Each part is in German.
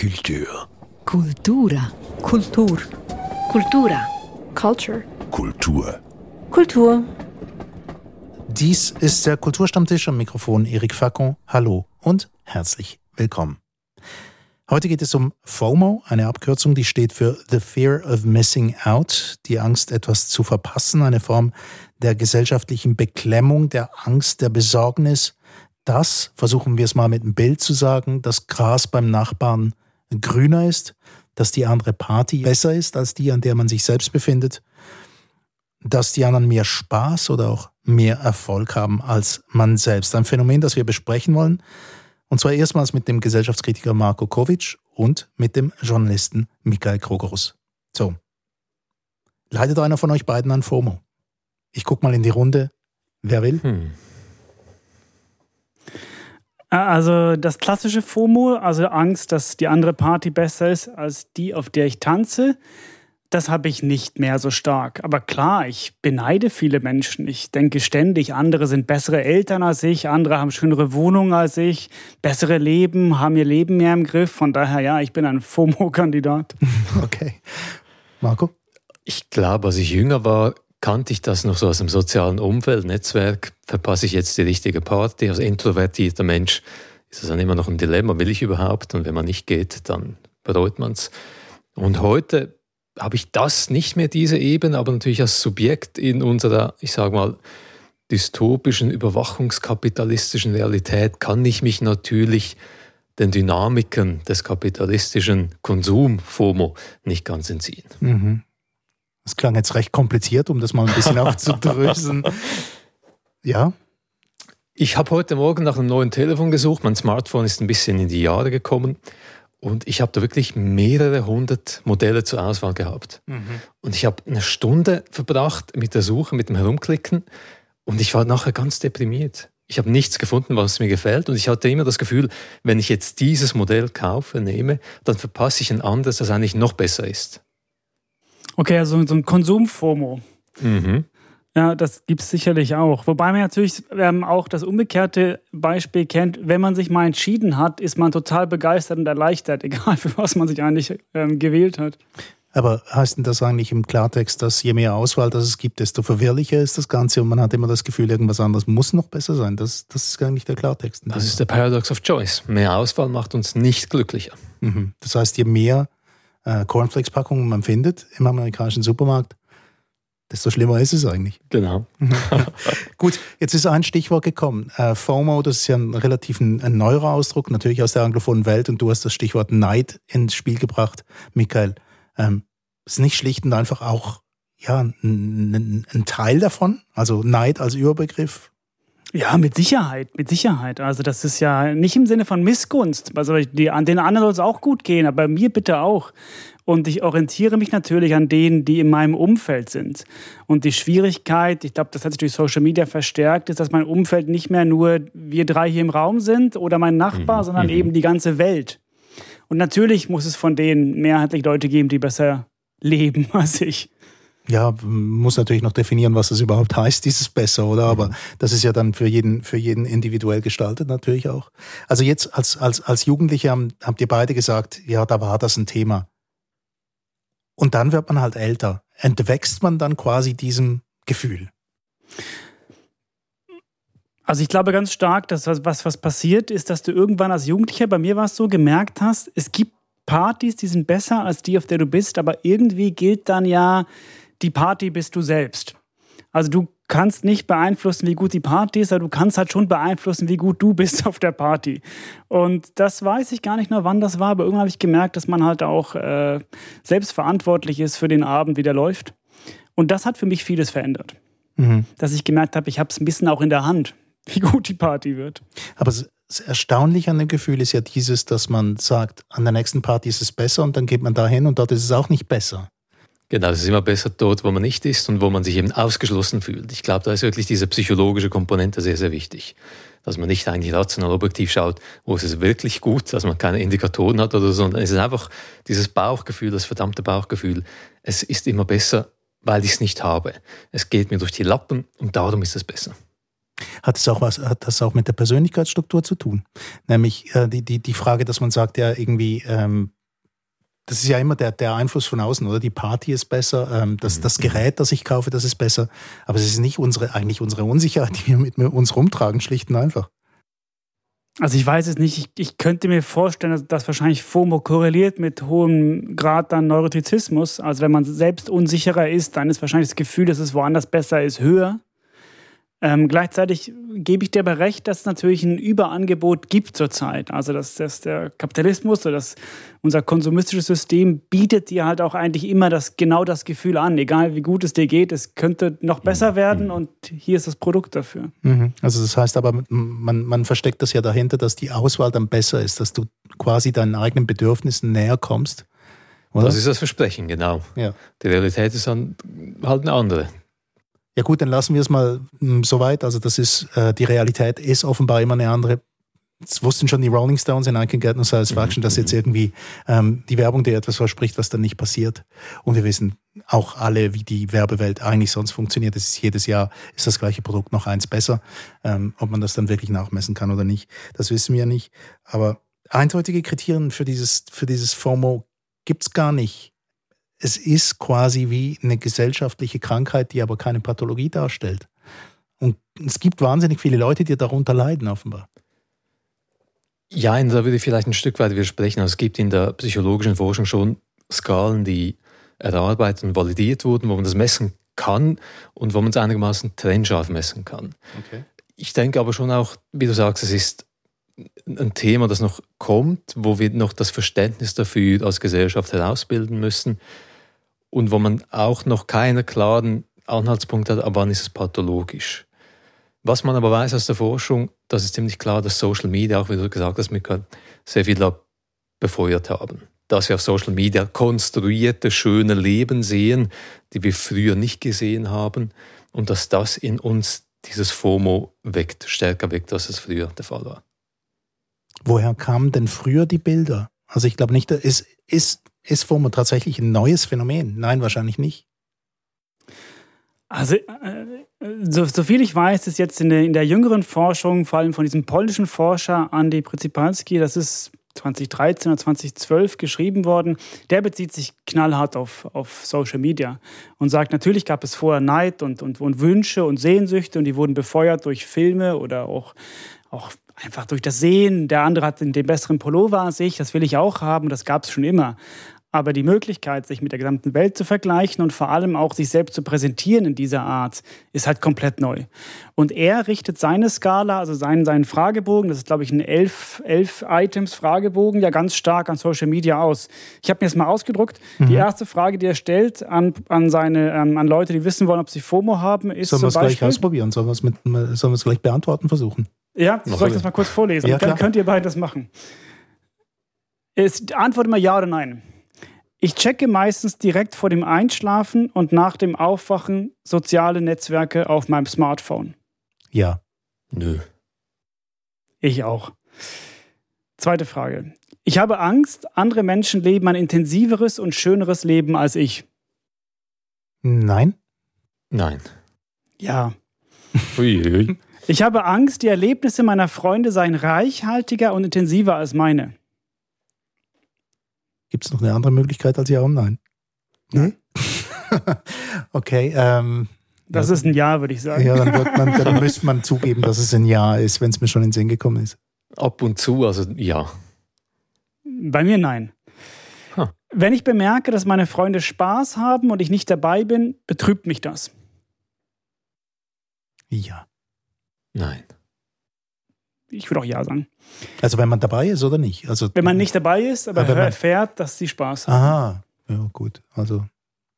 Kultur. Kultura. Kultur. Kultura. Culture. Kultur. Kultur. Dies ist der Kulturstammtisch am Mikrofon Erik Facon. Hallo und herzlich willkommen. Heute geht es um FOMO, eine Abkürzung, die steht für The Fear of Missing Out, die Angst, etwas zu verpassen, eine Form der gesellschaftlichen Beklemmung, der Angst, der Besorgnis, dass, versuchen wir es mal mit einem Bild zu sagen, das Gras beim Nachbarn grüner ist, dass die andere Party besser ist als die, an der man sich selbst befindet, dass die anderen mehr Spaß oder auch mehr Erfolg haben als man selbst. Ein Phänomen, das wir besprechen wollen, und zwar erstmals mit dem Gesellschaftskritiker Marko Kovic und mit dem Journalisten Michael Krogerus. So. Leidet einer von euch beiden an FOMO? Ich guck mal in die Runde. Wer will? Hm. Also das klassische FOMO, also Angst, dass die andere Party besser ist als die, auf der ich tanze, das habe ich nicht mehr so stark. Aber klar, ich beneide viele Menschen. Ich denke ständig, andere sind bessere Eltern als ich, andere haben schönere Wohnungen als ich, bessere Leben, haben ihr Leben mehr im Griff. Von daher, ja, ich bin ein FOMO-Kandidat. Okay. Marco? Ich glaube, als ich jünger war, kannte ich das noch so aus dem sozialen Umfeld, Netzwerk. Verpasse ich jetzt die richtige Party? Als introvertierter Mensch ist das dann immer noch ein Dilemma. Will ich überhaupt? Und wenn man nicht geht, dann bereut man es. Und heute habe ich das nicht mehr, diese Ebene, aber natürlich als Subjekt in unserer, ich sage mal, dystopischen, überwachungskapitalistischen Realität kann ich mich natürlich den Dynamiken des kapitalistischen Konsum-FOMO nicht ganz entziehen. Mhm. Das klang jetzt recht kompliziert, um das mal ein bisschen aufzudröseln. Ja? Ich habe heute Morgen nach einem neuen Telefon gesucht. Mein Smartphone ist ein bisschen in die Jahre gekommen. Und ich habe da wirklich mehrere hundert Modelle zur Auswahl gehabt. Mhm. Und ich habe eine Stunde verbracht mit der Suche, mit dem Herumklicken. Und ich war nachher ganz deprimiert. Ich habe nichts gefunden, was mir gefällt. Und ich hatte immer das Gefühl, wenn ich jetzt dieses Modell kaufe, nehme, dann verpasse ich ein anderes, das eigentlich noch besser ist. Okay, also so ein Konsum-FOMO. Mhm. Ja, das gibt es sicherlich auch. Wobei man natürlich ähm, auch das umgekehrte Beispiel kennt. Wenn man sich mal entschieden hat, ist man total begeistert und erleichtert, egal für was man sich eigentlich ähm, gewählt hat. Aber heißt denn das eigentlich im Klartext, dass je mehr Auswahl das es gibt, desto verwirrlicher ist das Ganze und man hat immer das Gefühl, irgendwas anderes muss noch besser sein? Das, das ist eigentlich der Klartext. Das ist der Paradox of Choice. Mehr Auswahl macht uns nicht glücklicher. Mhm. Das heißt, je mehr äh, Cornflakes-Packungen man findet im amerikanischen Supermarkt, desto schlimmer ist es eigentlich. Genau. Gut, jetzt ist ein Stichwort gekommen. Äh, FOMO, das ist ja ein relativ ein, ein neuer Ausdruck, natürlich aus der anglophonen Welt und du hast das Stichwort Neid ins Spiel gebracht, Michael. Ähm, ist nicht schlicht und einfach auch ja, ein, ein Teil davon? Also Neid als Überbegriff? Ja, mit Sicherheit, mit Sicherheit. Also das ist ja nicht im Sinne von Missgunst. Also die, an den anderen soll es auch gut gehen, aber mir bitte auch. Und ich orientiere mich natürlich an denen, die in meinem Umfeld sind. Und die Schwierigkeit, ich glaube, das hat sich durch Social Media verstärkt, ist, dass mein Umfeld nicht mehr nur wir drei hier im Raum sind oder mein Nachbar, mhm. sondern mhm. eben die ganze Welt. Und natürlich muss es von denen mehrheitlich Leute geben, die besser leben als ich ja, muss natürlich noch definieren, was das überhaupt heißt, dieses besser, oder? Aber mhm. das ist ja dann für jeden, für jeden individuell gestaltet natürlich auch. Also jetzt als, als, als Jugendliche haben, habt ihr beide gesagt, ja, da war das ein Thema. Und dann wird man halt älter. Entwächst man dann quasi diesem Gefühl? Also ich glaube ganz stark, dass was, was passiert ist, dass du irgendwann als Jugendlicher, bei mir war es so, gemerkt hast, es gibt Partys, die sind besser als die, auf der du bist, aber irgendwie gilt dann ja, die Party bist du selbst. Also du kannst nicht beeinflussen, wie gut die Party ist, aber du kannst halt schon beeinflussen, wie gut du bist auf der Party. Und das weiß ich gar nicht mehr, wann das war, aber irgendwann habe ich gemerkt, dass man halt auch äh, selbst verantwortlich ist für den Abend, wie der läuft. Und das hat für mich vieles verändert. Mhm. Dass ich gemerkt habe, ich habe es ein bisschen auch in der Hand, wie gut die Party wird. Aber das Erstaunliche an dem Gefühl ist ja dieses, dass man sagt, an der nächsten Party ist es besser und dann geht man dahin und dort ist es auch nicht besser. Genau, es ist immer besser dort, wo man nicht ist und wo man sich eben ausgeschlossen fühlt. Ich glaube, da ist wirklich diese psychologische Komponente sehr, sehr wichtig. Dass man nicht eigentlich rational objektiv schaut, wo ist es wirklich gut, dass man keine Indikatoren hat oder so, sondern es ist einfach dieses Bauchgefühl, das verdammte Bauchgefühl. Es ist immer besser, weil ich es nicht habe. Es geht mir durch die Lappen und darum ist es besser. Hat es auch was, hat das auch mit der Persönlichkeitsstruktur zu tun? Nämlich äh, die, die, die Frage, dass man sagt, ja, irgendwie, ähm, das ist ja immer der, der Einfluss von außen, oder? Die Party ist besser, ähm, das, mhm. das Gerät, das ich kaufe, das ist besser. Aber es ist nicht unsere, eigentlich unsere Unsicherheit, die wir mit uns rumtragen, schlicht und einfach. Also ich weiß es nicht. Ich, ich könnte mir vorstellen, dass, dass, wahrscheinlich FOMO korreliert mit hohem Grad an Neurotizismus. Also wenn man selbst unsicherer ist, dann ist wahrscheinlich das Gefühl, dass es woanders besser ist, höher. Ähm, gleichzeitig gebe ich dir aber recht, dass es natürlich ein Überangebot gibt zurzeit. Also dass, dass der Kapitalismus oder das, unser konsumistisches System bietet dir halt auch eigentlich immer das, genau das Gefühl an. Egal wie gut es dir geht, es könnte noch besser werden mhm. und hier ist das Produkt dafür. Mhm. Also das heißt aber, man, man versteckt das ja dahinter, dass die Auswahl dann besser ist, dass du quasi deinen eigenen Bedürfnissen näher kommst. Oder? Das ist das Versprechen, genau. Ja. Die Realität ist dann halt eine andere. Ja gut, dann lassen wir es mal hm, so weit. Also das ist, äh, die Realität ist offenbar immer eine andere. Das wussten schon die Rolling Stones in I Can Get No Satisfaction, mhm. dass jetzt irgendwie ähm, die Werbung dir etwas verspricht, was dann nicht passiert. Und wir wissen auch alle, wie die Werbewelt eigentlich sonst funktioniert. Es ist jedes Jahr ist das gleiche Produkt noch eins besser. Ähm, ob man das dann wirklich nachmessen kann oder nicht, das wissen wir nicht. Aber eindeutige Kriterien für dieses, für dieses FOMO gibt's gar nicht es ist quasi wie eine gesellschaftliche Krankheit, die aber keine Pathologie darstellt. Und es gibt wahnsinnig viele Leute, die darunter leiden, offenbar. Ja, da würde ich vielleicht ein Stück weit widersprechen. Also es gibt in der psychologischen Forschung schon Skalen, die erarbeitet und validiert wurden, wo man das messen kann und wo man es einigermaßen trennscharf messen kann. Okay. Ich denke aber schon auch, wie du sagst, es ist ein Thema, das noch kommt, wo wir noch das Verständnis dafür als Gesellschaft herausbilden müssen und wo man auch noch keinen klaren Anhaltspunkt hat, ab wann ist es pathologisch. Was man aber weiß aus der Forschung, das ist ziemlich klar, dass Social Media, auch wie du gesagt hast, Mika, sehr viel befeuert haben. Dass wir auf Social Media konstruierte, schöne Leben sehen, die wir früher nicht gesehen haben und dass das in uns dieses FOMO weckt, stärker weckt, als es früher der Fall war. Woher kamen denn früher die Bilder? Also ich glaube nicht, ist, ist ist FOMO tatsächlich ein neues Phänomen? Nein, wahrscheinlich nicht. Also, äh, so, so, viel ich weiß, ist jetzt in der, in der, jüngeren Forschung, vor allem von diesem polnischen Forscher Andy Przypalski, das ist 2013 oder 2012 geschrieben worden, der bezieht sich knallhart auf, auf Social Media und sagt, natürlich gab es vorher Neid und, und, und Wünsche und Sehnsüchte und die wurden befeuert durch Filme oder auch, auch einfach durch das Sehen. Der andere hat den besseren Pullover als ich, das will ich auch haben, das gab es schon immer. Aber die Möglichkeit, sich mit der gesamten Welt zu vergleichen und vor allem auch sich selbst zu präsentieren in dieser Art, ist halt komplett neu. Und er richtet seine Skala, also seinen, seinen Fragebogen, das ist, glaube ich, ein elf, elf Items Fragebogen, ja ganz stark an Social Media aus. Ich habe mir das mal ausgedruckt. Mhm. Die erste Frage, die er stellt an, an, seine, ähm, an Leute, die wissen wollen, ob sie FOMO haben, ist Sollen wir es gleich ausprobieren? Sollen wir es gleich beantworten versuchen? Ja, soll ich das mal kurz vorlesen? Ja, Dann könnt ihr beide das machen. Ist, antworte mal ja oder nein. Ich checke meistens direkt vor dem Einschlafen und nach dem Aufwachen soziale Netzwerke auf meinem Smartphone. Ja. Nö. Ich auch. Zweite Frage. Ich habe Angst, andere Menschen leben ein intensiveres und schöneres Leben als ich. Nein. Nein. Ja. Uiui. Ich habe Angst, die Erlebnisse meiner Freunde seien reichhaltiger und intensiver als meine. Gibt es noch eine andere Möglichkeit als Ja und Nein? Nee? okay. Ähm, das ja, ist ein Ja, würde ich sagen. Ja, dann, wird man, dann müsste man zugeben, dass es ein Ja ist, wenn es mir schon in den Sinn gekommen ist. Ab und zu, also ja. Bei mir nein. Huh. Wenn ich bemerke, dass meine Freunde Spaß haben und ich nicht dabei bin, betrübt mich das. Ja. Nein. Ich würde auch Ja sagen. Also wenn man dabei ist oder nicht? Also, wenn man nicht dabei ist, aber, aber erfährt, dass sie Spaß haben. Aha, ja gut. Also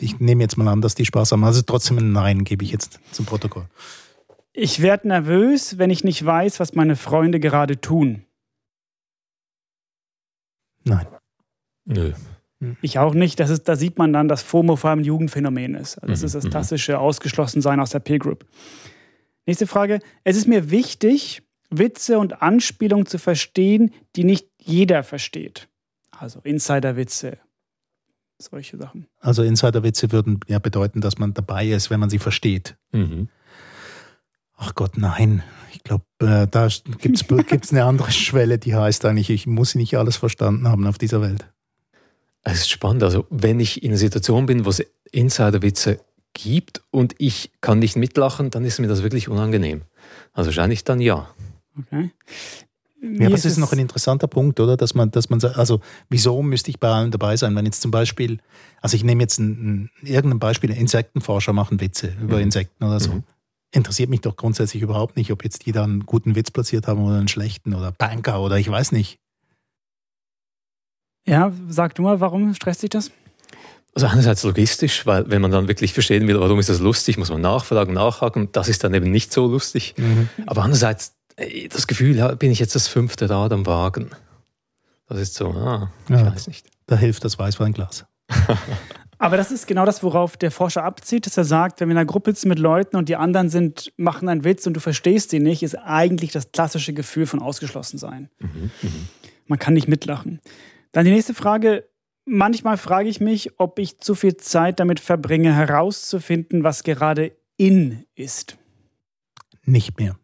ich nehme jetzt mal an, dass die Spaß haben. Also trotzdem ein Nein gebe ich jetzt zum Protokoll. Ich werde nervös, wenn ich nicht weiß, was meine Freunde gerade tun. Nein. Nö. Hm. Ich auch nicht. Das ist, da sieht man dann, dass FOMO vor allem ein Jugendphänomen ist. Also das mhm. ist das mhm. klassische Ausgeschlossensein aus der Peer Group. Nächste Frage. Es ist mir wichtig, Witze und Anspielungen zu verstehen, die nicht jeder versteht. Also Insiderwitze, solche Sachen. Also Insiderwitze würden ja bedeuten, dass man dabei ist, wenn man sie versteht. Mhm. Ach Gott, nein. Ich glaube, äh, da gibt es eine andere Schwelle, die heißt eigentlich, ich muss nicht alles verstanden haben auf dieser Welt. Es ist spannend. Also, wenn ich in einer Situation bin, wo es Insiderwitze gibt und ich kann nicht mitlachen, dann ist mir das wirklich unangenehm. Also wahrscheinlich dann ja. Okay. Ja, aber das ist noch ein interessanter Punkt, oder? Dass man, dass man sagt, also wieso müsste ich bei allen dabei sein, wenn jetzt zum Beispiel, also ich nehme jetzt ein, ein, irgendein Beispiel, Insektenforscher machen Witze über mhm. Insekten oder so. Mhm. Interessiert mich doch grundsätzlich überhaupt nicht, ob jetzt die da einen guten Witz platziert haben oder einen schlechten oder Banker oder ich weiß nicht. Ja, sag du mal, warum stresst dich das? Also einerseits logistisch, weil wenn man dann wirklich verstehen will, warum ist das lustig, muss man nachfragen, nachhaken. Das ist dann eben nicht so lustig. Mhm. Aber andererseits das Gefühl, bin ich jetzt das fünfte Rad am Wagen. Das ist so, ah, ich ja, weiß nicht. Da hilft das Weißweinglas. Aber das ist genau das, worauf der Forscher abzieht, dass er sagt, wenn wir in einer Gruppe sitzen mit Leuten und die anderen sind, machen einen Witz und du verstehst ihn nicht, ist eigentlich das klassische Gefühl von Ausgeschlossensein. Mhm, mh. Man kann nicht mitlachen. Dann die nächste Frage. Manchmal frage ich mich, ob ich zu viel Zeit damit verbringe, herauszufinden, was gerade in ist. Nicht mehr.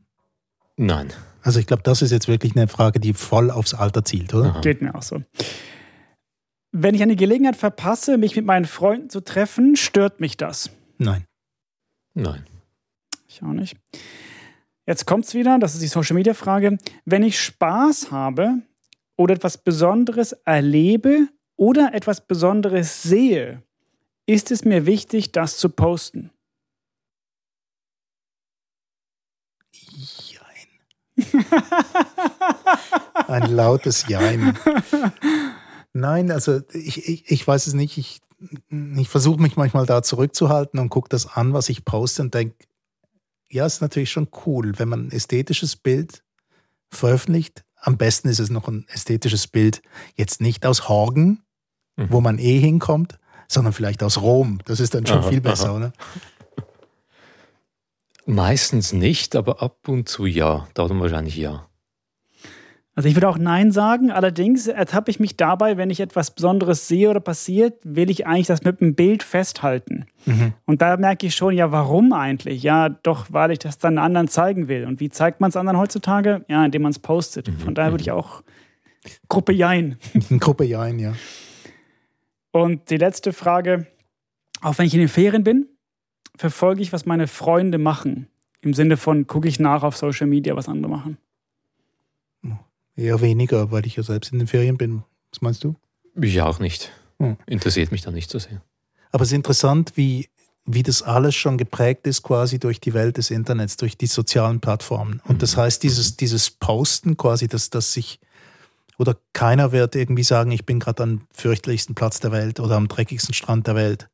Nein. Also ich glaube, das ist jetzt wirklich eine Frage, die voll aufs Alter zielt, oder? Aha. Geht mir auch so. Wenn ich eine Gelegenheit verpasse, mich mit meinen Freunden zu treffen, stört mich das? Nein. Nein. Ich auch nicht. Jetzt kommt es wieder, das ist die Social Media Frage. Wenn ich Spaß habe oder etwas Besonderes erlebe oder etwas Besonderes sehe, ist es mir wichtig, das zu posten. Ein lautes Jein. Nein, also ich, ich, ich weiß es nicht. Ich, ich versuche mich manchmal da zurückzuhalten und gucke das an, was ich poste und denke, ja, ist natürlich schon cool, wenn man ein ästhetisches Bild veröffentlicht. Am besten ist es noch ein ästhetisches Bild, jetzt nicht aus Horgen, mhm. wo man eh hinkommt, sondern vielleicht aus Rom. Das ist dann schon aha, viel besser, aha. oder? Meistens nicht, aber ab und zu ja. Darum wahrscheinlich ja. Also ich würde auch Nein sagen, allerdings ertappe ich mich dabei, wenn ich etwas Besonderes sehe oder passiert, will ich eigentlich das mit einem Bild festhalten. Mhm. Und da merke ich schon, ja, warum eigentlich? Ja, doch, weil ich das dann anderen zeigen will. Und wie zeigt man es anderen heutzutage? Ja, indem man es postet. Mhm. Von daher würde ich mhm. auch Gruppe Jein. Gruppe Jein, ja. Und die letzte Frage, auch wenn ich in den Ferien bin, verfolge ich, was meine Freunde machen. Im Sinne von, gucke ich nach auf Social Media, was andere machen. Eher weniger, weil ich ja selbst in den Ferien bin. Was meinst du? Ich auch nicht. Hm. Interessiert mich dann nicht so sehr. Aber es ist interessant, wie, wie das alles schon geprägt ist, quasi durch die Welt des Internets, durch die sozialen Plattformen. Und das mhm. heißt, dieses, dieses Posten quasi, dass, dass sich, oder keiner wird irgendwie sagen, ich bin gerade am fürchterlichsten Platz der Welt oder am dreckigsten Strand der Welt.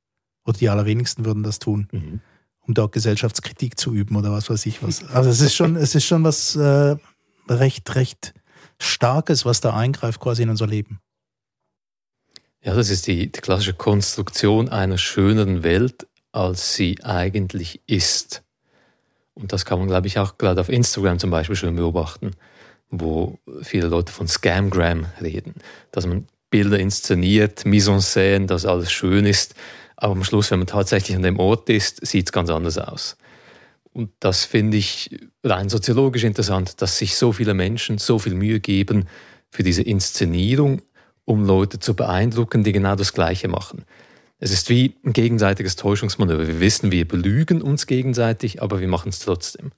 Oder die allerwenigsten würden das tun, mhm. um dort Gesellschaftskritik zu üben oder was weiß ich was. Also es ist schon, es ist schon was äh, recht, recht Starkes, was da eingreift quasi in unser Leben. Ja, das ist die, die klassische Konstruktion einer schöneren Welt, als sie eigentlich ist. Und das kann man, glaube ich, auch gerade auf Instagram zum Beispiel schon beobachten, wo viele Leute von Scamgram reden, dass man Bilder inszeniert, Mise en scène, dass alles schön ist, aber am Schluss, wenn man tatsächlich an dem Ort ist, sieht es ganz anders aus. Und das finde ich rein soziologisch interessant, dass sich so viele Menschen so viel Mühe geben für diese Inszenierung, um Leute zu beeindrucken, die genau das Gleiche machen. Es ist wie ein gegenseitiges Täuschungsmanöver. Wir wissen, wir belügen uns gegenseitig, aber wir machen es trotzdem.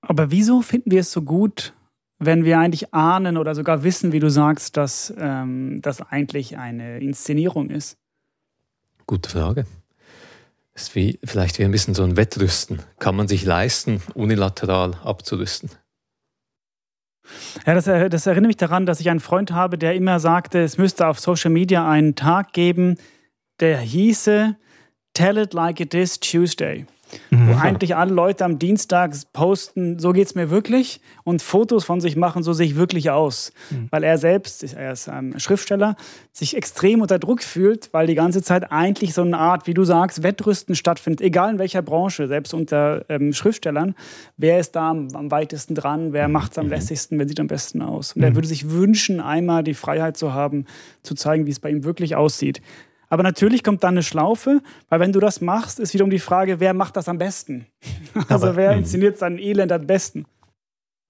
Aber wieso finden wir es so gut, wenn wir eigentlich ahnen oder sogar wissen, wie du sagst, dass ähm, das eigentlich eine Inszenierung ist? Gute Frage. Das ist wie, vielleicht wie ein bisschen so ein Wettrüsten. Kann man sich leisten, unilateral abzurüsten? Ja, das, das, erinnert mich daran, dass ich einen Freund habe, der immer sagte, es müsste auf Social Media einen Tag geben, der hieße Tell it like it is Tuesday mhm. wo eigentlich alle Leute am Dienstag posten, so geht es mir wirklich und Fotos von sich machen, so sehe ich wirklich aus. Mhm. Weil er selbst, er ist ein Schriftsteller, sich extrem unter Druck fühlt, weil die ganze Zeit eigentlich so eine Art, wie du sagst, Wettrüsten stattfindet, egal in welcher Branche, selbst unter ähm, Schriftstellern. Wer ist da am, am weitesten dran? Wer mhm. macht es am mhm. lässigsten? Wer sieht am besten aus? Und er mhm. würde sich wünschen, einmal die Freiheit zu haben, zu zeigen, wie es bei ihm wirklich aussieht. Aber natürlich kommt dann eine Schlaufe, weil wenn du das machst, ist wiederum die Frage, wer macht das am besten? Also Aber- wer inszeniert sein Elend am besten?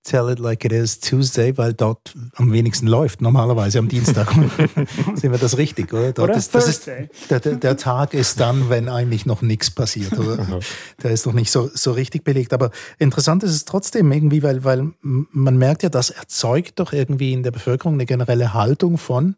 Tell it like it is Tuesday, weil dort am wenigsten läuft. Normalerweise am Dienstag. Sehen wir das richtig, oder? Dort Oder ist, das ist, Thursday. der, der, Tag ist dann, wenn eigentlich noch nichts passiert. Oder? Der ist noch nicht so, so richtig belegt. Aber interessant ist es trotzdem irgendwie, weil, weil man merkt ja, das erzeugt doch irgendwie in der Bevölkerung eine generelle Haltung von,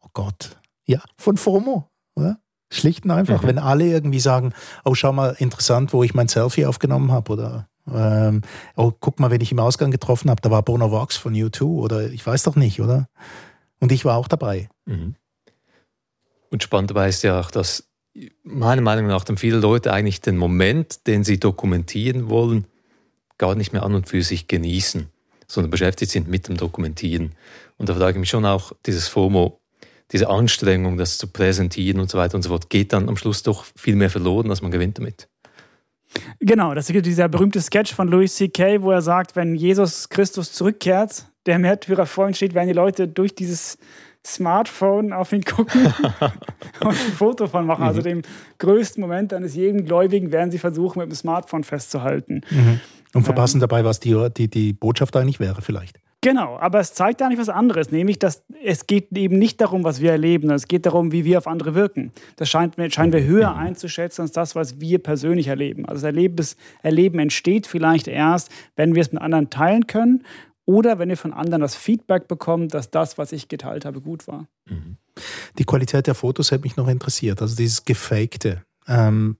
oh Gott, ja, von FOMO, oder? Schlicht und einfach, Mhm. wenn alle irgendwie sagen, oh, schau mal, interessant, wo ich mein Selfie aufgenommen habe oder ähm, oh, guck mal, wen ich im Ausgang getroffen habe, da war Bono Vox von U2 oder ich weiß doch nicht, oder? Und ich war auch dabei. Mhm. Und spannend dabei ist ja auch, dass meiner Meinung nach dann viele Leute eigentlich den Moment, den sie dokumentieren wollen, gar nicht mehr an und für sich genießen, sondern beschäftigt sind mit dem Dokumentieren. Und da frage ich mich schon auch, dieses FOMO, diese Anstrengung, das zu präsentieren und so weiter und so fort, geht dann am Schluss doch viel mehr verloren, als man gewinnt damit. Genau, das ist dieser berühmte Sketch von Louis C.K., wo er sagt, wenn Jesus Christus zurückkehrt, der Märtyrer vor ihm steht, werden die Leute durch dieses Smartphone auf ihn gucken und ein Foto von machen. Also dem größten Moment eines jeden Gläubigen werden sie versuchen, mit dem Smartphone festzuhalten. Und verpassen dabei, was die, die, die Botschaft eigentlich wäre, vielleicht. Genau, aber es zeigt eigentlich was anderes, nämlich, dass es geht eben nicht darum, was wir erleben, sondern es geht darum, wie wir auf andere wirken. Das scheint, scheinen wir höher einzuschätzen als das, was wir persönlich erleben. Also das Erleben, das Erleben entsteht vielleicht erst, wenn wir es mit anderen teilen können oder wenn wir von anderen das Feedback bekommen, dass das, was ich geteilt habe, gut war. Die Qualität der Fotos hätte mich noch interessiert, also dieses Gefakte. Ähm,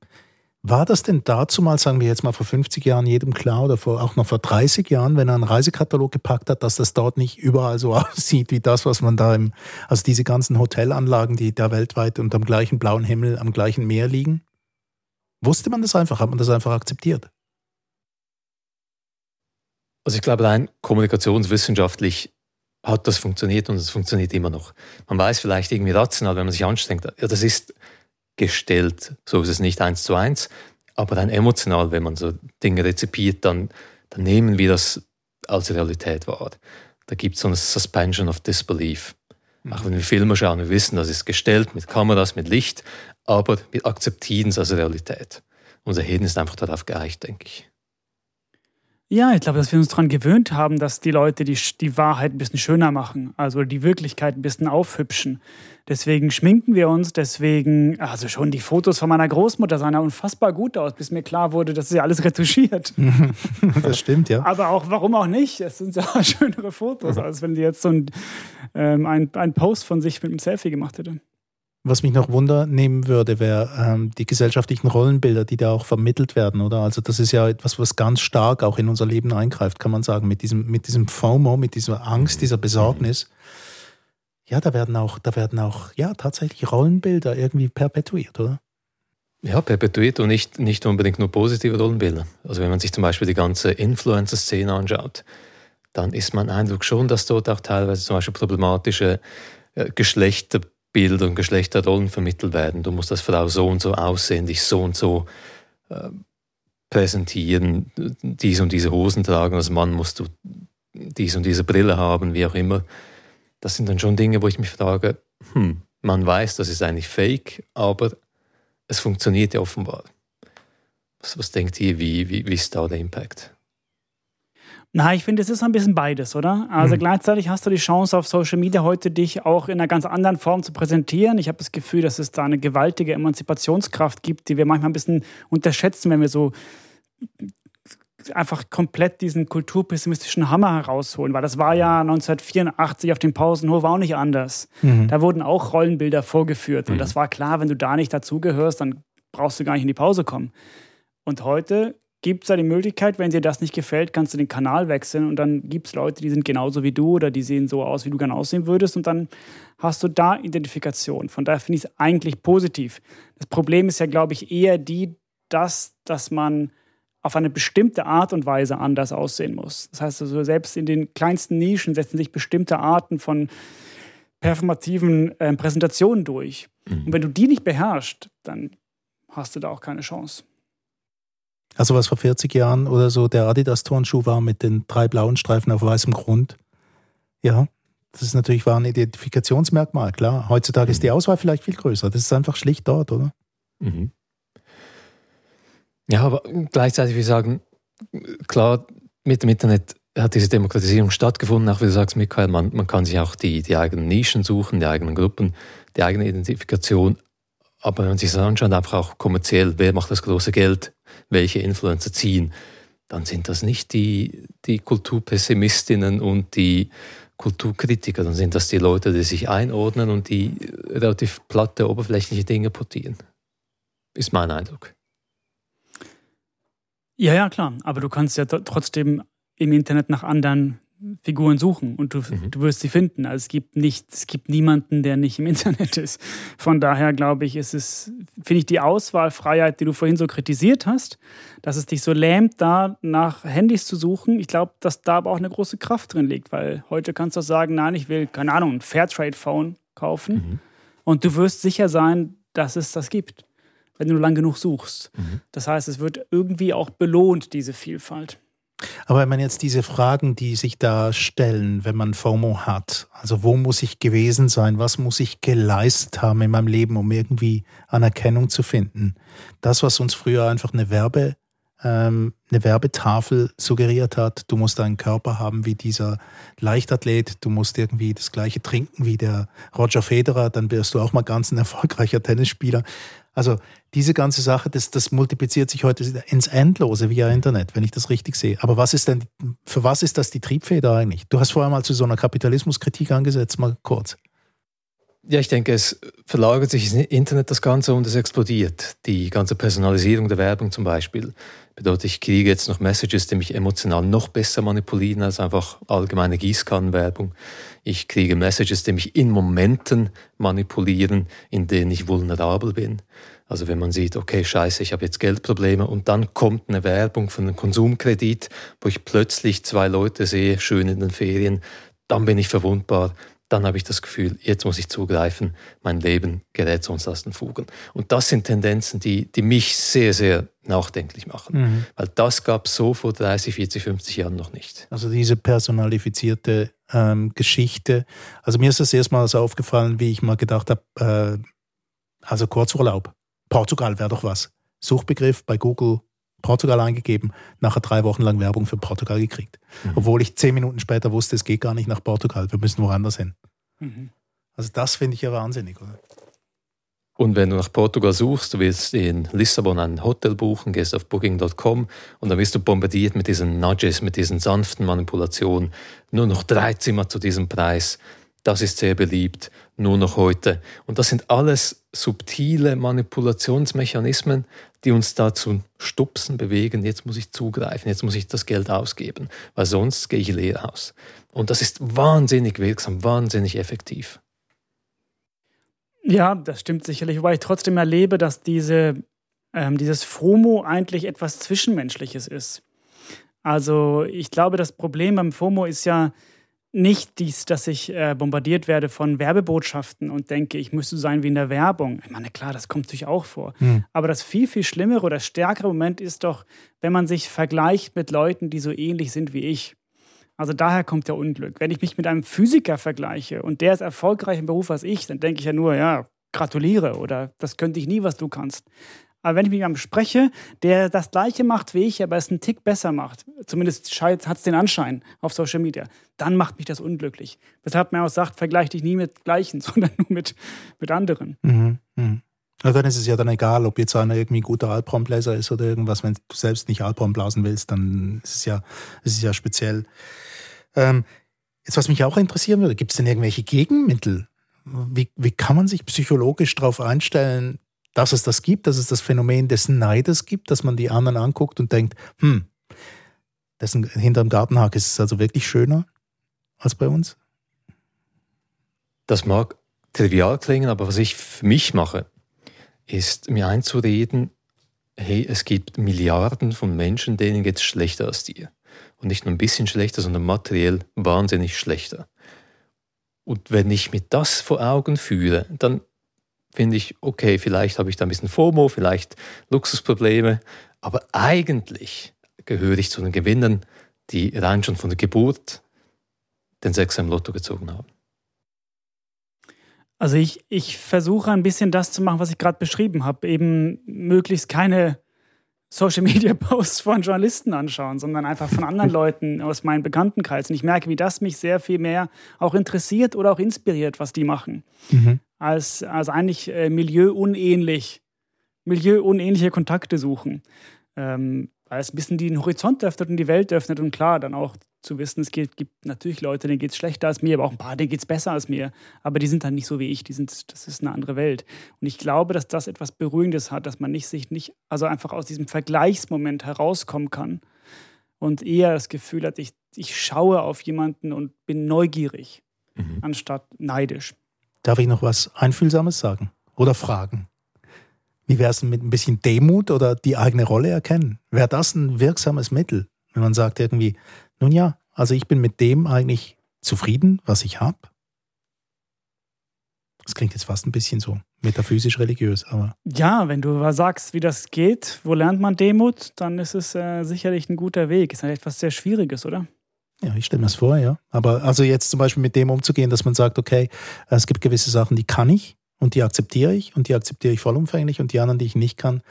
war das denn dazu mal, sagen wir jetzt mal vor 50 Jahren jedem klar oder vor, auch noch vor 30 Jahren, wenn er einen Reisekatalog gepackt hat, dass das dort nicht überall so aussieht wie das, was man da im, also diese ganzen Hotelanlagen, die da weltweit unter dem gleichen blauen Himmel am gleichen Meer liegen? Wusste man das einfach? Hat man das einfach akzeptiert? Also ich glaube, rein kommunikationswissenschaftlich hat das funktioniert und es funktioniert immer noch. Man weiß vielleicht irgendwie rational, wenn man sich anstrengt, ja, das ist gestellt, so ist es nicht eins zu eins, aber dann emotional, wenn man so Dinge rezipiert, dann, dann nehmen wir das als Realität wahr. Da gibt es so eine Suspension of Disbelief. Auch wenn wir Filme schauen, wir wissen, das ist gestellt mit Kameras, mit Licht, aber wir akzeptieren es als Realität. Unser Hirn ist einfach darauf geeicht, denke ich. Ja, ich glaube, dass wir uns daran gewöhnt haben, dass die Leute die, die Wahrheit ein bisschen schöner machen, also die Wirklichkeit ein bisschen aufhübschen. Deswegen schminken wir uns, deswegen, also schon die Fotos von meiner Großmutter sahen ja unfassbar gut aus, bis mir klar wurde, das ist ja alles retuschiert. Das stimmt, ja. Aber auch, warum auch nicht? Es sind ja schönere Fotos, als wenn sie jetzt so ein, ähm, ein, ein Post von sich mit einem Selfie gemacht hätte. Was mich noch Wunder nehmen würde, wäre ähm, die gesellschaftlichen Rollenbilder, die da auch vermittelt werden, oder? Also das ist ja etwas, was ganz stark auch in unser Leben eingreift, kann man sagen, mit diesem, mit diesem FOMO, mit dieser Angst, dieser Besorgnis. Ja, da werden auch, da werden auch, ja, tatsächlich Rollenbilder irgendwie perpetuiert, oder? Ja, perpetuiert und nicht, nicht unbedingt nur positive Rollenbilder. Also wenn man sich zum Beispiel die ganze Influencer-Szene anschaut, dann ist mein Eindruck schon, dass dort auch teilweise zum Beispiel problematische äh, Geschlechterbilder und Geschlechterrollen vermittelt werden. Du musst als Frau so und so aussehen, dich so und so äh, präsentieren, diese und diese Hosen tragen, als Mann musst du diese und diese Brille haben, wie auch immer. Das sind dann schon Dinge, wo ich mich frage, hm, man weiß, das ist eigentlich fake, aber es funktioniert ja offenbar. Was, was denkt ihr, wie, wie, wie ist da der Impact? Na, ich finde, es ist ein bisschen beides, oder? Also Mhm. gleichzeitig hast du die Chance auf Social Media heute, dich auch in einer ganz anderen Form zu präsentieren. Ich habe das Gefühl, dass es da eine gewaltige Emanzipationskraft gibt, die wir manchmal ein bisschen unterschätzen, wenn wir so einfach komplett diesen kulturpessimistischen Hammer herausholen. Weil das war ja 1984 auf dem Pausenhof auch nicht anders. Da wurden auch Rollenbilder vorgeführt. Und das war klar, wenn du da nicht dazugehörst, dann brauchst du gar nicht in die Pause kommen. Und heute gibt es ja die Möglichkeit, wenn dir das nicht gefällt, kannst du den Kanal wechseln und dann gibt es Leute, die sind genauso wie du oder die sehen so aus, wie du gerne aussehen würdest und dann hast du da Identifikation. Von daher finde ich es eigentlich positiv. Das Problem ist ja, glaube ich, eher die, dass, dass man auf eine bestimmte Art und Weise anders aussehen muss. Das heißt also, selbst in den kleinsten Nischen setzen sich bestimmte Arten von performativen äh, Präsentationen durch. Und wenn du die nicht beherrschst, dann hast du da auch keine Chance. Also was vor 40 Jahren oder so der Adidas-Turnschuh war mit den drei blauen Streifen auf weißem Grund. Ja, Das ist natürlich war ein Identifikationsmerkmal, klar. Heutzutage mhm. ist die Auswahl vielleicht viel größer. Das ist einfach schlicht dort, oder? Mhm. Ja, aber gleichzeitig, wir sagen, klar, mit dem Internet hat diese Demokratisierung stattgefunden, auch wie du sagst, Michael, man, man kann sich auch die, die eigenen Nischen suchen, die eigenen Gruppen, die eigene Identifikation. Aber wenn man sich das anschaut, einfach auch kommerziell, wer macht das große Geld, welche Influencer ziehen, dann sind das nicht die, die Kulturpessimistinnen und die Kulturkritiker, dann sind das die Leute, die sich einordnen und die relativ platte, oberflächliche Dinge portieren. Ist mein Eindruck. Ja, ja, klar. Aber du kannst ja trotzdem im Internet nach anderen Figuren suchen und du, mhm. du wirst sie finden. Also es gibt nicht, es gibt niemanden, der nicht im Internet ist. Von daher glaube ich, ist es, finde ich die Auswahlfreiheit, die du vorhin so kritisiert hast, dass es dich so lähmt, da nach Handys zu suchen. Ich glaube, dass da aber auch eine große Kraft drin liegt, weil heute kannst du auch sagen, nein, ich will, keine Ahnung, ein Fairtrade-Phone kaufen mhm. und du wirst sicher sein, dass es das gibt, wenn du lang genug suchst. Mhm. Das heißt, es wird irgendwie auch belohnt, diese Vielfalt. Aber wenn man jetzt diese Fragen, die sich da stellen, wenn man FOMO hat, also wo muss ich gewesen sein, was muss ich geleistet haben in meinem Leben, um irgendwie Anerkennung zu finden, das, was uns früher einfach eine Werbe ähm, eine Werbetafel suggeriert hat, du musst einen Körper haben wie dieser Leichtathlet, du musst irgendwie das gleiche trinken wie der Roger Federer, dann wirst du auch mal ganz ein erfolgreicher Tennisspieler. Also diese ganze Sache, das, das multipliziert sich heute ins Endlose via Internet, wenn ich das richtig sehe. Aber was ist denn, für was ist das die Triebfeder eigentlich? Du hast vorher mal zu so einer Kapitalismuskritik angesetzt, mal kurz. Ja, ich denke, es verlagert sich ins Internet das Ganze und es explodiert. Die ganze Personalisierung der Werbung zum Beispiel bedeutet, ich kriege jetzt noch Messages, die mich emotional noch besser manipulieren als einfach allgemeine Gießkannenwerbung. Ich kriege Messages, die mich in Momenten manipulieren, in denen ich vulnerabel bin. Also wenn man sieht, okay, scheiße, ich habe jetzt Geldprobleme und dann kommt eine Werbung von einem Konsumkredit, wo ich plötzlich zwei Leute sehe, schön in den Ferien, dann bin ich verwundbar, dann habe ich das Gefühl, jetzt muss ich zugreifen, mein Leben gerät sonst aus den Fugen. Und das sind Tendenzen, die, die mich sehr, sehr nachdenklich machen. Mhm. Weil das gab es so vor 30, 40, 50 Jahren noch nicht. Also diese personalifizierte ähm, Geschichte. Also mir ist das erstmal so aufgefallen, wie ich mal gedacht habe, äh, also Kurzurlaub. Portugal wäre doch was. Suchbegriff bei Google Portugal eingegeben, nachher drei Wochen lang Werbung für Portugal gekriegt. Mhm. Obwohl ich zehn Minuten später wusste, es geht gar nicht nach Portugal, wir müssen woanders hin. Mhm. Also das finde ich ja wahnsinnig, oder? Und wenn du nach Portugal suchst, du willst in Lissabon ein Hotel buchen, gehst auf booking.com und dann wirst du bombardiert mit diesen Nudges, mit diesen sanften Manipulationen. Nur noch drei Zimmer zu diesem Preis. Das ist sehr beliebt, nur noch heute. Und das sind alles subtile Manipulationsmechanismen, die uns dazu stupsen, bewegen, jetzt muss ich zugreifen, jetzt muss ich das Geld ausgeben, weil sonst gehe ich leer aus. Und das ist wahnsinnig wirksam, wahnsinnig effektiv. Ja, das stimmt sicherlich, wobei ich trotzdem erlebe, dass diese, ähm, dieses FOMO eigentlich etwas Zwischenmenschliches ist. Also ich glaube, das Problem beim FOMO ist ja, nicht dies, dass ich äh, bombardiert werde von Werbebotschaften und denke, ich müsste sein wie in der Werbung. Ich meine, klar, das kommt natürlich auch vor. Mhm. Aber das viel, viel schlimmere oder stärkere Moment ist doch, wenn man sich vergleicht mit Leuten, die so ähnlich sind wie ich. Also daher kommt der Unglück. Wenn ich mich mit einem Physiker vergleiche und der ist erfolgreich im Beruf als ich, dann denke ich ja nur, ja, gratuliere oder das könnte ich nie, was du kannst. Aber wenn ich mit jemandem spreche, der das Gleiche macht wie ich, aber es einen Tick besser macht, zumindest hat es den Anschein auf Social Media, dann macht mich das unglücklich. Weshalb man auch sagt, vergleich dich nie mit Gleichen, sondern nur mit, mit anderen. Mhm, mh. Also dann ist es ja dann egal, ob jetzt einer irgendwie ein guter Alphornbläser ist oder irgendwas. Wenn du selbst nicht Alphorn blasen willst, dann ist es ja, ist es ja speziell. Ähm, jetzt, was mich auch interessieren würde, gibt es denn irgendwelche Gegenmittel? Wie, wie kann man sich psychologisch darauf einstellen, dass es das gibt, dass es das Phänomen des Neides gibt, dass man die anderen anguckt und denkt, hm, dessen hinterm Gartenhag ist es also wirklich schöner als bei uns? Das mag trivial klingen, aber was ich für mich mache, ist mir einzureden, hey, es gibt Milliarden von Menschen, denen geht es schlechter als dir. Und nicht nur ein bisschen schlechter, sondern materiell wahnsinnig schlechter. Und wenn ich mir das vor Augen führe, dann finde ich, okay, vielleicht habe ich da ein bisschen FOMO, vielleicht Luxusprobleme, aber eigentlich gehöre ich zu den Gewinnern, die rein schon von der Geburt den Sechser im Lotto gezogen haben. Also ich, ich versuche ein bisschen das zu machen, was ich gerade beschrieben habe. Eben möglichst keine Social Media Posts von Journalisten anschauen, sondern einfach von anderen Leuten aus meinem Bekanntenkreis. Und ich merke, wie das mich sehr viel mehr auch interessiert oder auch inspiriert, was die machen. Mhm. Als, als eigentlich äh, milieuunähnlich, milieuunähnliche Kontakte suchen. Ähm, weil es ein bisschen den Horizont öffnet und die Welt öffnet und klar, dann auch zu wissen, es gibt, gibt natürlich Leute, denen geht es schlechter als mir, aber auch ein paar, denen geht es besser als mir. Aber die sind dann nicht so wie ich, die sind, das ist eine andere Welt. Und ich glaube, dass das etwas Beruhigendes hat, dass man nicht sich nicht, also einfach aus diesem Vergleichsmoment herauskommen kann und eher das Gefühl hat, ich, ich schaue auf jemanden und bin neugierig, mhm. anstatt neidisch. Darf ich noch was Einfühlsames sagen oder fragen? Wie wäre es mit ein bisschen Demut oder die eigene Rolle erkennen? Wäre das ein wirksames Mittel, wenn man sagt irgendwie, nun ja, also ich bin mit dem eigentlich zufrieden, was ich habe. Das klingt jetzt fast ein bisschen so metaphysisch religiös, aber. Ja, wenn du sagst, wie das geht, wo lernt man Demut, dann ist es äh, sicherlich ein guter Weg. Ist halt etwas sehr Schwieriges, oder? Ja, ich stelle mir das vor, ja. Aber also jetzt zum Beispiel mit dem umzugehen, dass man sagt, okay, es gibt gewisse Sachen, die kann ich und die akzeptiere ich und die akzeptiere ich vollumfänglich und die anderen, die ich nicht kann,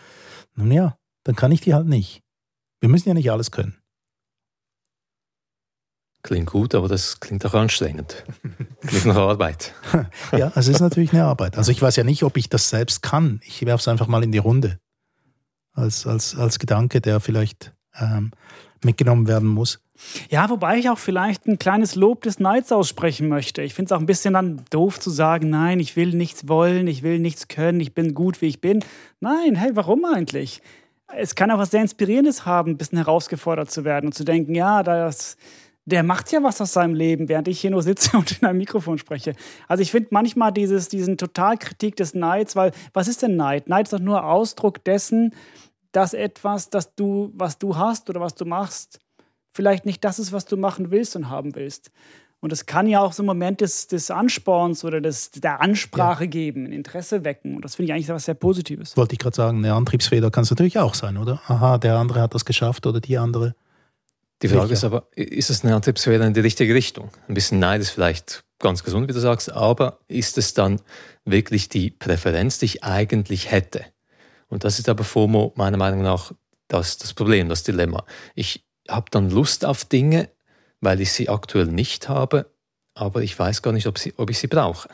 nun ja, dann kann ich die halt nicht. Wir müssen ja nicht alles können. Klingt gut, aber das klingt auch anstrengend. Klingt nach Arbeit. ja, es ist natürlich eine Arbeit. Also ich weiß ja nicht, ob ich das selbst kann. Ich werfe es einfach mal in die Runde. Als, als, als Gedanke, der vielleicht ähm, mitgenommen werden muss. Ja, wobei ich auch vielleicht ein kleines Lob des Neids aussprechen möchte. Ich finde es auch ein bisschen dann doof zu sagen, nein, ich will nichts wollen, ich will nichts können, ich bin gut, wie ich bin. Nein, hey, warum eigentlich? Es kann auch was sehr Inspirierendes haben, ein bisschen herausgefordert zu werden und zu denken, ja, das der macht ja was aus seinem Leben, während ich hier nur sitze und in einem Mikrofon spreche. Also ich finde manchmal dieses, diesen Totalkritik des Neids, weil was ist denn Neid? Neid ist doch nur Ausdruck dessen, dass etwas, das du, was du hast oder was du machst, vielleicht nicht das ist, was du machen willst und haben willst. Und es kann ja auch so einen Moment des, des Ansporns oder des, der Ansprache ja. geben, ein Interesse wecken. Und das finde ich eigentlich etwas sehr Positives. Wollte ich gerade sagen, eine Antriebsfeder kann es natürlich auch sein, oder? Aha, der andere hat das geschafft oder die andere. Die Frage Sicher. ist aber, ist es eine Antriebsfeder in die richtige Richtung? Ein bisschen Neid ist vielleicht ganz gesund, wie du sagst, aber ist es dann wirklich die Präferenz, die ich eigentlich hätte? Und das ist aber FOMO meiner Meinung nach das, das Problem, das Dilemma. Ich habe dann Lust auf Dinge, weil ich sie aktuell nicht habe, aber ich weiß gar nicht, ob, sie, ob ich sie brauche.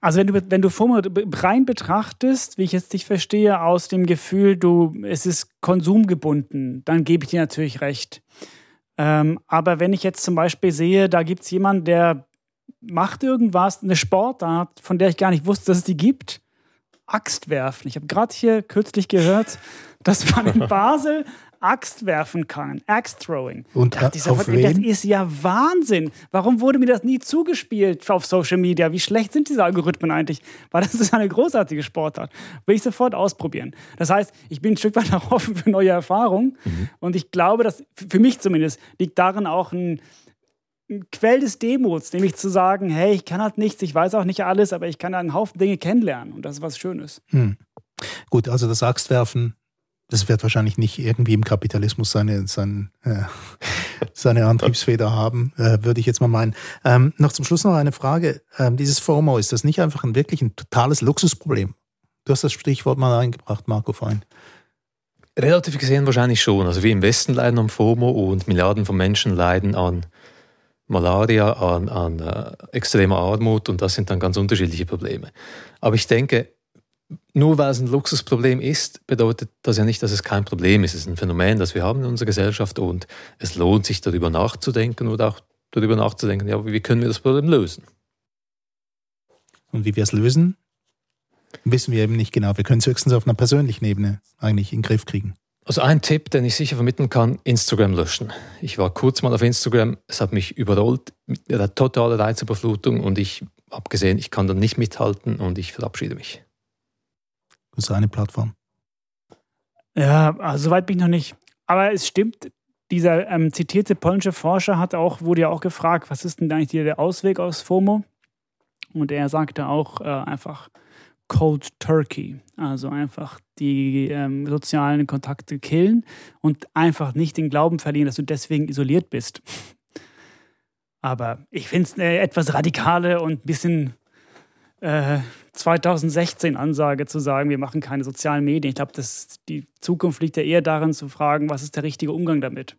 Also wenn du, wenn du FOMO rein betrachtest, wie ich jetzt dich verstehe, aus dem Gefühl, du, es ist konsumgebunden, dann gebe ich dir natürlich recht. Ähm, aber wenn ich jetzt zum Beispiel sehe, da gibt es jemanden, der macht irgendwas, eine Sportart, von der ich gar nicht wusste, dass es die gibt, Axt werfen. Ich habe gerade hier kürzlich gehört, dass man in Basel Axt werfen kann. Axe Throwing. Und dachte ich auf wen? Das ist ja Wahnsinn. Warum wurde mir das nie zugespielt auf Social Media? Wie schlecht sind diese Algorithmen eigentlich? Weil das ist eine großartige Sportart. Will ich sofort ausprobieren. Das heißt, ich bin ein Stück weit auch offen für neue Erfahrungen. Mhm. Und ich glaube, dass für mich zumindest liegt darin auch ein Quell des Demos, nämlich zu sagen, hey, ich kann halt nichts, ich weiß auch nicht alles, aber ich kann einen Haufen Dinge kennenlernen und das ist was Schönes. Hm. Gut, also das Axtwerfen das wird wahrscheinlich nicht irgendwie im Kapitalismus seine, seine, äh, seine Antriebsfeder haben, äh, würde ich jetzt mal meinen. Ähm, noch zum Schluss noch eine Frage. Ähm, dieses FOMO, ist das nicht einfach ein wirklich ein totales Luxusproblem? Du hast das Stichwort mal eingebracht, Marco, vorhin. Relativ gesehen wahrscheinlich schon. Also wir im Westen leiden am FOMO und Milliarden von Menschen leiden an Malaria, an, an äh, extremer Armut und das sind dann ganz unterschiedliche Probleme. Aber ich denke, nur weil es ein Luxusproblem ist, bedeutet das ja nicht, dass es kein Problem ist. Es ist ein Phänomen, das wir haben in unserer Gesellschaft und es lohnt sich darüber nachzudenken oder auch darüber nachzudenken, ja, wie können wir das Problem lösen? Und wie wir es lösen, wissen wir eben nicht genau. Wir können es höchstens auf einer persönlichen Ebene eigentlich in den Griff kriegen. Also ein Tipp, den ich sicher vermitteln kann, Instagram löschen. Ich war kurz mal auf Instagram, es hat mich überrollt mit einer totalen Reizüberflutung und ich habe gesehen, ich kann da nicht mithalten und ich verabschiede mich. Das ist eine Plattform. Ja, also soweit bin ich noch nicht. Aber es stimmt, dieser ähm, zitierte polnische Forscher hat auch, wurde ja auch gefragt, was ist denn eigentlich der Ausweg aus FOMO? Und er sagte auch äh, einfach Cold Turkey, also einfach die ähm, sozialen Kontakte killen und einfach nicht den Glauben verlieren, dass du deswegen isoliert bist. Aber ich finde es eine etwas radikale und ein bisschen äh, 2016 Ansage zu sagen, wir machen keine sozialen Medien. Ich glaube, die Zukunft liegt ja eher darin zu fragen, was ist der richtige Umgang damit.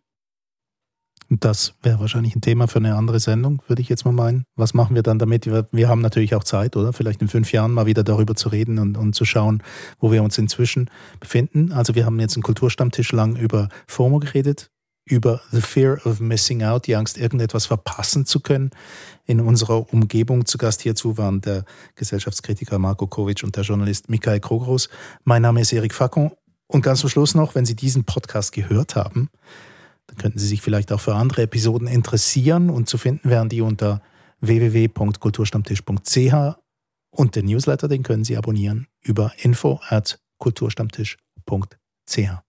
Das wäre wahrscheinlich ein Thema für eine andere Sendung, würde ich jetzt mal meinen. Was machen wir dann damit? Wir, wir, haben natürlich auch Zeit, oder? Vielleicht in fünf Jahren mal wieder darüber zu reden und, und zu schauen, wo wir uns inzwischen befinden. Also wir haben jetzt einen Kulturstammtisch lang über FOMO geredet, über the fear of missing out, die Angst, irgendetwas verpassen zu können. In unserer Umgebung zu Gast hierzu waren der Gesellschaftskritiker Marco Kovic und der Journalist Michael Krogros. Mein Name ist Erik Facon. Und ganz zum Schluss noch, wenn Sie diesen Podcast gehört haben, dann könnten Sie sich vielleicht auch für andere Episoden interessieren und zu finden wären die unter www.kulturstammtisch.ch und den Newsletter, den können Sie abonnieren über info at kulturstammtisch.ch.